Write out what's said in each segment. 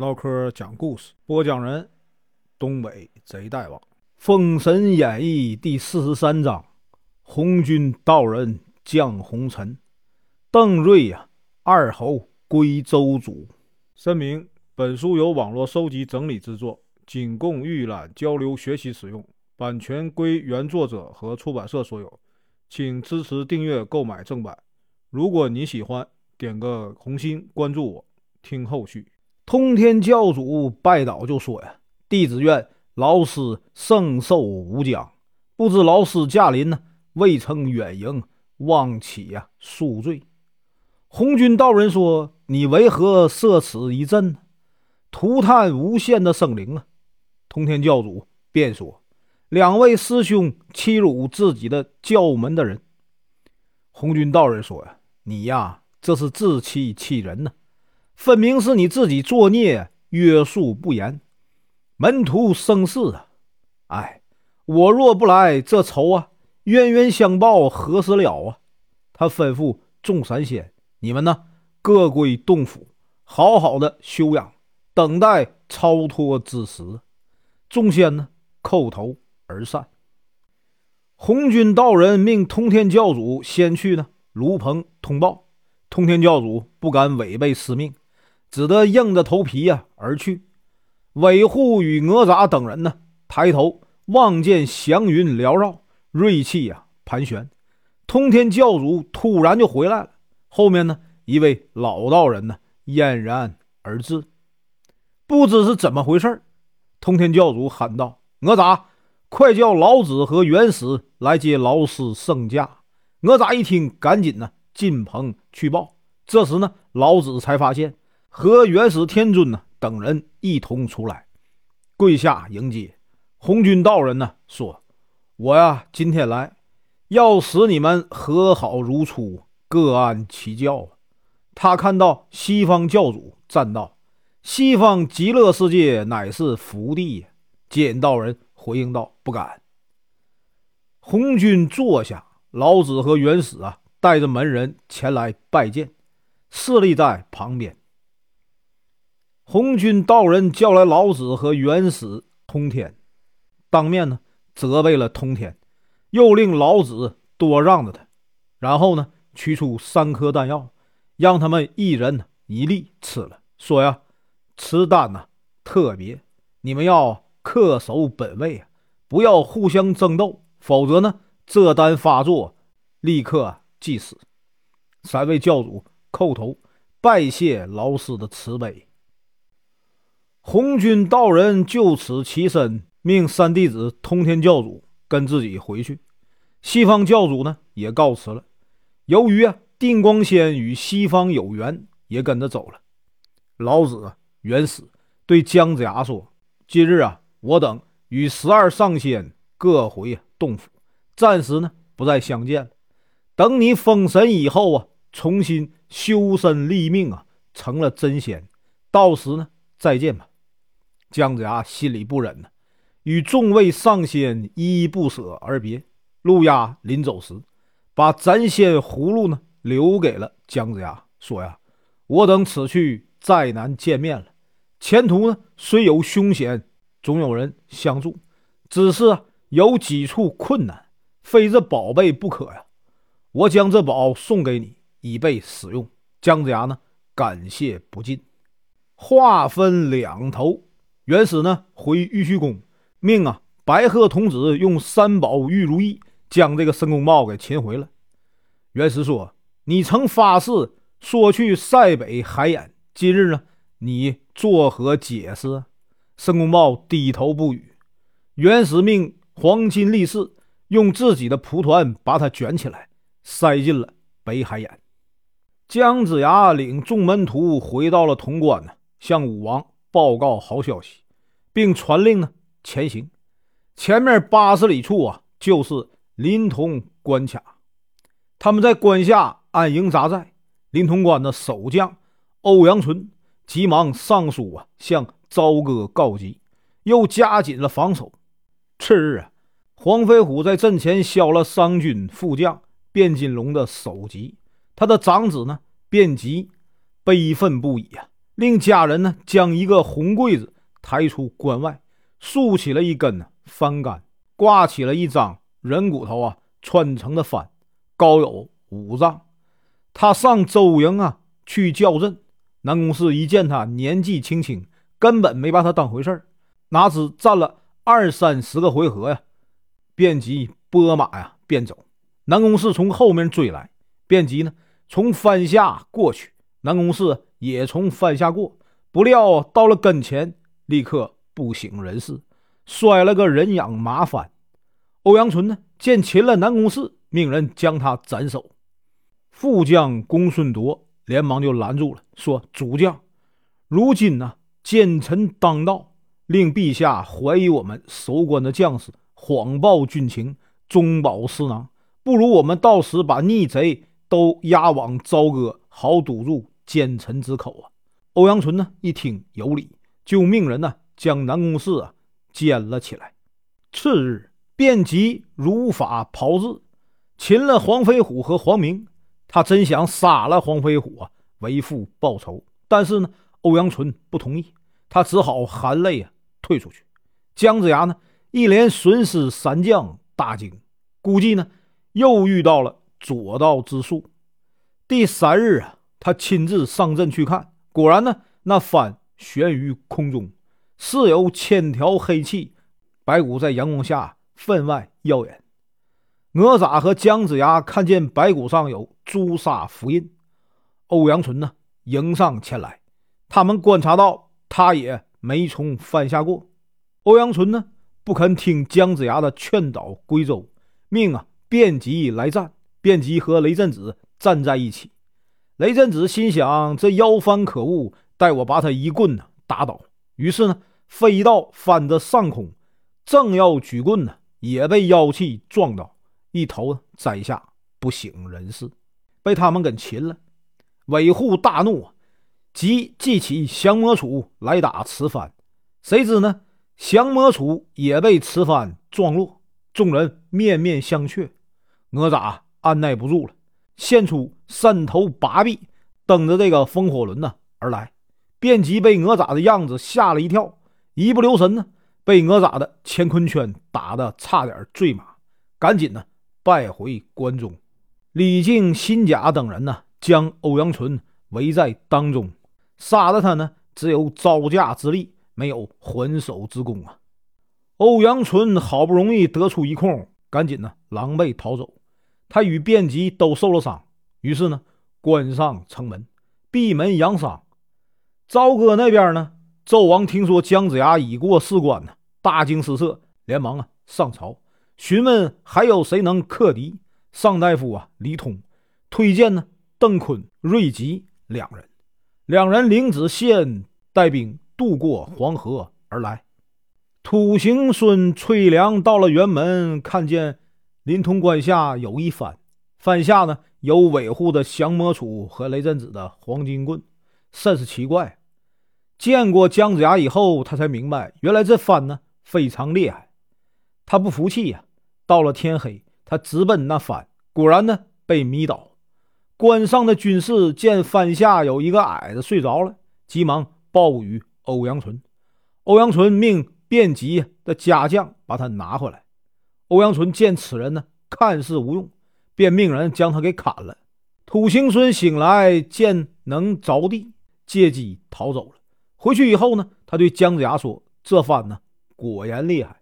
唠嗑讲故事，播讲人：东北贼大王，《封神演义》第四十三章：红军道人降红尘，邓瑞呀，二侯归周主。声明：本书由网络收集整理制作，仅供预览、交流、学习使用，版权归原作者和出版社所有，请支持订阅、购买正版。如果你喜欢，点个红心，关注我，听后续。通天教主拜倒就说呀：“弟子愿老师圣寿无疆，不知老师驾临呢，未曾远迎，望起呀恕罪。”红军道人说：“你为何设此一阵呢？涂炭无限的生灵啊！”通天教主便说：“两位师兄欺辱自己的教门的人。”红军道人说：“呀，你呀，这是自欺欺人呢。”分明是你自己作孽，约束不严，门徒生事啊！哎，我若不来，这仇啊，冤冤相报何时了啊？他吩咐众神仙：“你们呢，各归洞府，好好的休养，等待超脱之时。”众仙呢，叩头而散。红军道人命通天教主先去呢，卢鹏通报。通天教主不敢违背师命。只得硬着头皮呀而去。韦护与哪吒等人呢，抬头望见祥云缭绕，锐气呀盘旋。通天教主突然就回来了，后面呢一位老道人呢嫣然而至，不知是怎么回事通天教主喊道：“哪吒，快叫老子和元始来接老师圣驾！”哪吒一听，赶紧呢进棚去报。这时呢，老子才发现。和元始天尊呢等人一同出来，跪下迎接。红军道人呢说：“我呀，今天来要使你们和好如初，各安其教。”他看到西方教主赞道：“西方极乐世界乃是福地。”简道人回应道：“不敢。”红军坐下，老子和元始啊带着门人前来拜见，侍立在旁边。红军道人叫来老子和元始、通天，当面呢责备了通天，又令老子多让着他，然后呢取出三颗丹药，让他们一人一粒吃了，说呀，吃丹呐特别，你们要恪守本位啊，不要互相争斗，否则呢这丹发作，立刻即死。三位教主叩头拜谢老师的慈悲。红军道人就此起身，命三弟子通天教主跟自己回去。西方教主呢也告辞了。由于啊定光仙与西方有缘，也跟着走了。老子、元始对姜子牙说：“今日啊，我等与十二上仙各回洞府，暂时呢不再相见了。等你封神以后啊，重新修身立命啊，成了真仙，到时呢再见吧。”姜子牙心里不忍呢，与众位上仙依依不舍而别。路亚临走时，把斩仙葫芦呢留给了姜子牙，说呀：“我等此去再难见面了。前途呢虽有凶险，总有人相助。只是有几处困难，非这宝贝不可呀。我将这宝送给你，以备使用。”姜子牙呢感谢不尽。话分两头。元始呢回玉虚宫，命啊白鹤童子用三宝玉如意将这个申公豹给擒回了。元始说：“你曾发誓说去塞北海眼，今日呢你作何解释？”申公豹低头不语。元始命黄金力士用自己的蒲团把他卷起来，塞进了北海眼。姜子牙领众门徒回到了潼关呢，向武王。报告好消息，并传令呢前行。前面八十里处啊，就是临潼关卡。他们在关下安营扎寨。临潼关的守将欧阳纯急忙上书啊，向朝歌告急，又加紧了防守。次日啊，黄飞虎在阵前削了商军副将卞金龙的首级。他的长子呢，卞吉悲愤不已啊。令家人呢将一个红柜子抬出关外，竖起了一根呢帆杆，挂起了一张人骨头啊穿成的幡，高有五丈。他上周营啊去叫阵，南宫氏一见他年纪轻轻，根本没把他当回事儿，哪知战了二三十个回合呀，便即拨马呀便走。南宫氏从后面追来，便即呢从帆下过去，南宫氏也从帆下过，不料到了跟前，立刻不省人事，摔了个人仰马翻。欧阳春呢见擒了南宫氏，命人将他斩首。副将公孙铎连忙就拦住了，说：“主将，如今呢奸臣当道，令陛下怀疑我们守关的将士谎报军情，中饱私囊。”不如我们到时把逆贼都押往朝歌，好堵住奸臣之口啊！欧阳纯呢一听有理，就命人呢将南宫氏啊监了起来。次日，便即如法炮制，擒了黄飞虎和黄明。他真想杀了黄飞虎啊，为父报仇。但是呢，欧阳纯不同意，他只好含泪啊退出去。姜子牙呢一连损失三将，大惊，估计呢。又遇到了左道之术。第三日啊，他亲自上阵去看，果然呢，那帆悬于空中，似有千条黑气，白骨在阳光下分外耀眼。哪吒和姜子牙看见白骨上有朱砂符印，欧阳纯呢迎上前来，他们观察到他也没从帆下过。欧阳纯呢不肯听姜子牙的劝导归州，命啊。便即来战，便即和雷震子站在一起。雷震子心想：这妖幡可恶，待我把他一棍呢打倒。于是呢，飞到幡的上空，正要举棍呢，也被妖气撞到，一头栽下，不省人事，被他们给擒了。韦护大怒，即记起降魔杵来打此番。谁知呢，降魔杵也被此番撞落，众人面面相觑。哪吒按耐不住了，现出三头八臂，蹬着这个风火轮呢而来。便即被哪吒的样子吓了一跳，一不留神呢，被哪吒的乾坤圈打得差点坠马，赶紧呢败回关中。李靖、辛甲等人呢，将欧阳纯围在当中，杀的他呢只有招架之力，没有还手之功啊。欧阳纯好不容易得出一空，赶紧呢狼狈逃走。他与卞吉都受了伤，于是呢，关上城门，闭门养伤。朝歌那边呢，纣王听说姜子牙已过四关呢，大惊失色，连忙啊上朝询问还有谁能克敌。上大夫啊李通推荐呢邓坤、瑞吉两人，两人领子献带兵渡过黄河而来。土行孙崔良到了辕门，看见。临潼关下有一帆，帆下呢有韦护的降魔杵和雷震子的黄金棍，甚是奇怪。见过姜子牙以后，他才明白，原来这帆呢非常厉害。他不服气呀，到了天黑，他直奔那帆，果然呢被迷倒。关上的军士见帆下有一个矮子睡着了，急忙报与欧阳纯。欧阳纯命便吉的家将把他拿回来。欧阳纯见此人呢，看似无用，便命人将他给砍了。土行孙醒来，见能着地，借机逃走了。回去以后呢，他对姜子牙说：“这番呢，果然厉害。”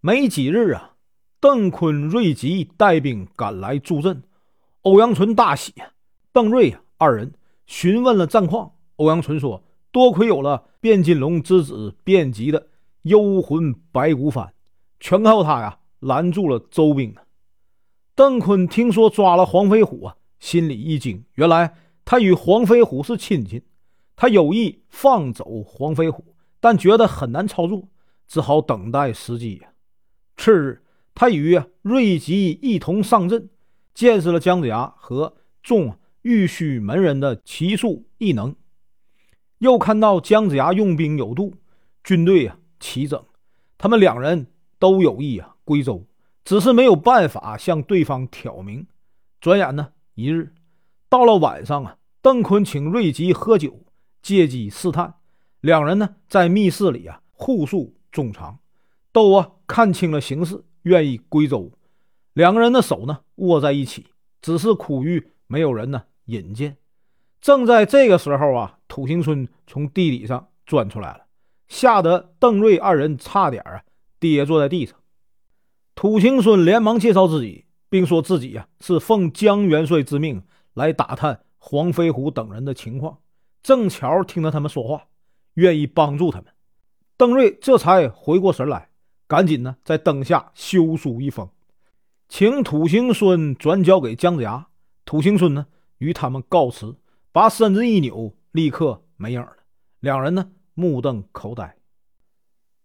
没几日啊，邓坤、瑞吉带兵赶来助阵，欧阳纯大喜。邓瑞二人询问了战况，欧阳纯说：“多亏有了卞金龙之子卞吉的幽魂白骨幡，全靠他呀。”拦住了周兵邓坤听说抓了黄飞虎啊，心里一惊。原来他与黄飞虎是亲戚，他有意放走黄飞虎，但觉得很难操作，只好等待时机呀。次日，他与瑞吉一同上阵，见识了姜子牙和众玉虚门人的奇术异能，又看到姜子牙用兵有度，军队啊齐整，他们两人都有意啊。归州，只是没有办法向对方挑明。转眼呢，一日到了晚上啊，邓坤请瑞吉喝酒，借机试探。两人呢，在密室里啊，互诉衷肠，都啊看清了形势，愿意归州。两个人的手呢，握在一起，只是苦于没有人呢引荐。正在这个时候啊，土行孙从地底上钻出来了，吓得邓瑞二人差点啊跌坐在地上。土行孙连忙介绍自己，并说自己呀是奉江元帅之命来打探黄飞虎等人的情况，正巧听到他们说话。愿意帮助他们，邓瑞这才回过神来，赶紧呢在灯下修书一封，请土行孙转交给姜子牙。土行孙呢与他们告辞，把身子一扭，立刻没影了。两人呢目瞪口呆。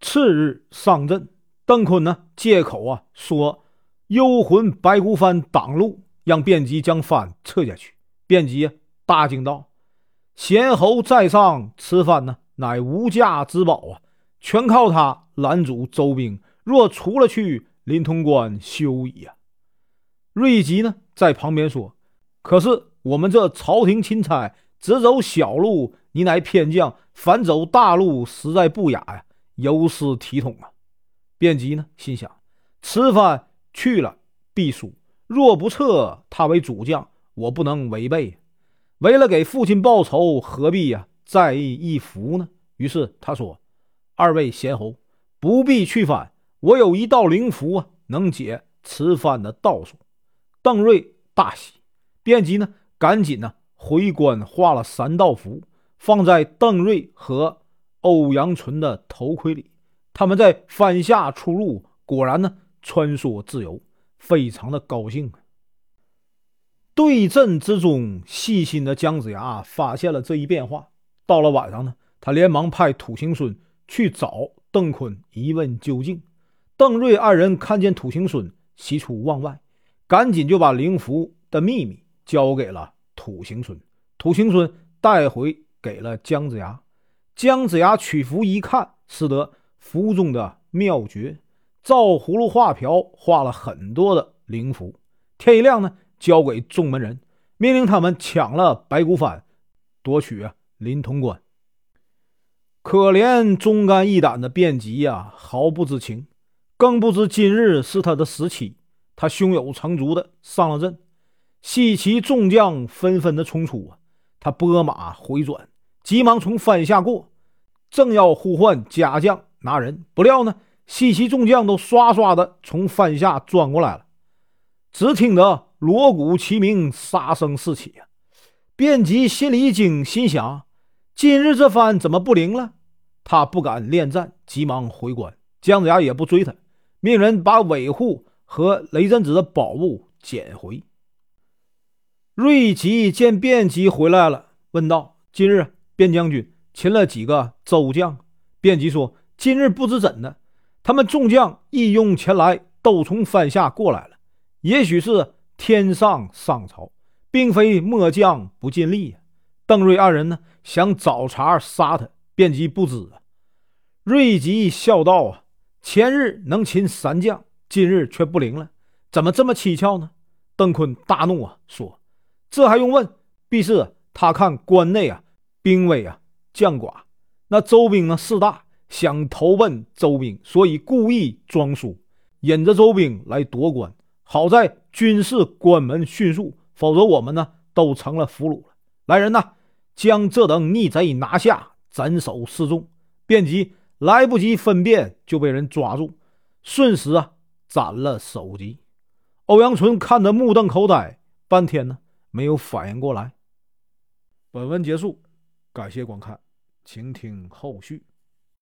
次日上阵，邓坤呢借口啊说幽魂白骨幡挡路，让卞吉将幡撤下去。卞吉大惊道：“贤侯在上，此幡呢？”乃无价之宝啊！全靠他拦阻周兵，若出了去，临潼关休矣啊！瑞吉呢，在旁边说：“可是我们这朝廷钦差只走小路，你乃偏将，反走大路，实在不雅呀，有失体统啊！”卞吉呢，心想：此番去了必输，若不撤，他为主将，我不能违背。为了给父亲报仇，何必呀？在意一服呢？于是他说：“二位贤侯不必去翻，我有一道灵符啊，能解此番的道术。”邓瑞大喜，卞吉呢，赶紧呢回关画了三道符，放在邓瑞和欧阳纯的头盔里。他们在翻下出入，果然呢穿梭自由，非常的高兴。对阵之中，细心的姜子牙发现了这一变化。到了晚上呢，他连忙派土行孙去找邓坤一问究竟。邓瑞二人看见土行孙喜出望外，赶紧就把灵符的秘密交给了土行孙。土行孙带回给了姜子牙。姜子牙取符一看，使得符中的妙诀，照葫芦画瓢画了很多的灵符。天一亮呢，交给众门人，命令他们抢了白骨幡，夺取啊。临潼关，可怜忠肝义胆的卞吉呀，毫不知情，更不知今日是他的死期。他胸有成竹的上了阵，西岐众将纷纷的冲出啊！他拨马回转，急忙从翻下过，正要呼唤家将拿人，不料呢，西岐众将都唰唰的从翻下钻过来了。只听得锣鼓齐鸣，杀声四起呀！卞吉心里一惊，心想。今日这番怎么不灵了？他不敢恋战，急忙回关。姜子牙也不追他，命人把尾护和雷震子的宝物捡回。瑞吉见卞吉回来了，问道：“今日卞将军擒了几个周将？”卞吉说：“今日不知怎的，他们众将一拥前来，都从番下过来了。也许是天上上朝，并非末将不尽力。”邓瑞二人呢，想找茬杀他，便即不知啊。瑞吉笑道：“啊，前日能擒三将，今日却不灵了，怎么这么蹊跷呢？”邓坤大怒啊，说：“这还用问？必是他看关内啊兵危啊将寡，那周兵呢势大，想投奔周兵，所以故意装输，引着周兵来夺关。好在军事关门迅速，否则我们呢都成了俘虏了。来人呐！”将这等逆贼拿下，斩首示众。便即来不及分辨，就被人抓住，瞬时啊斩了首级。欧阳春看得目瞪口呆，半天呢没有反应过来。本文结束，感谢观看，请听后续。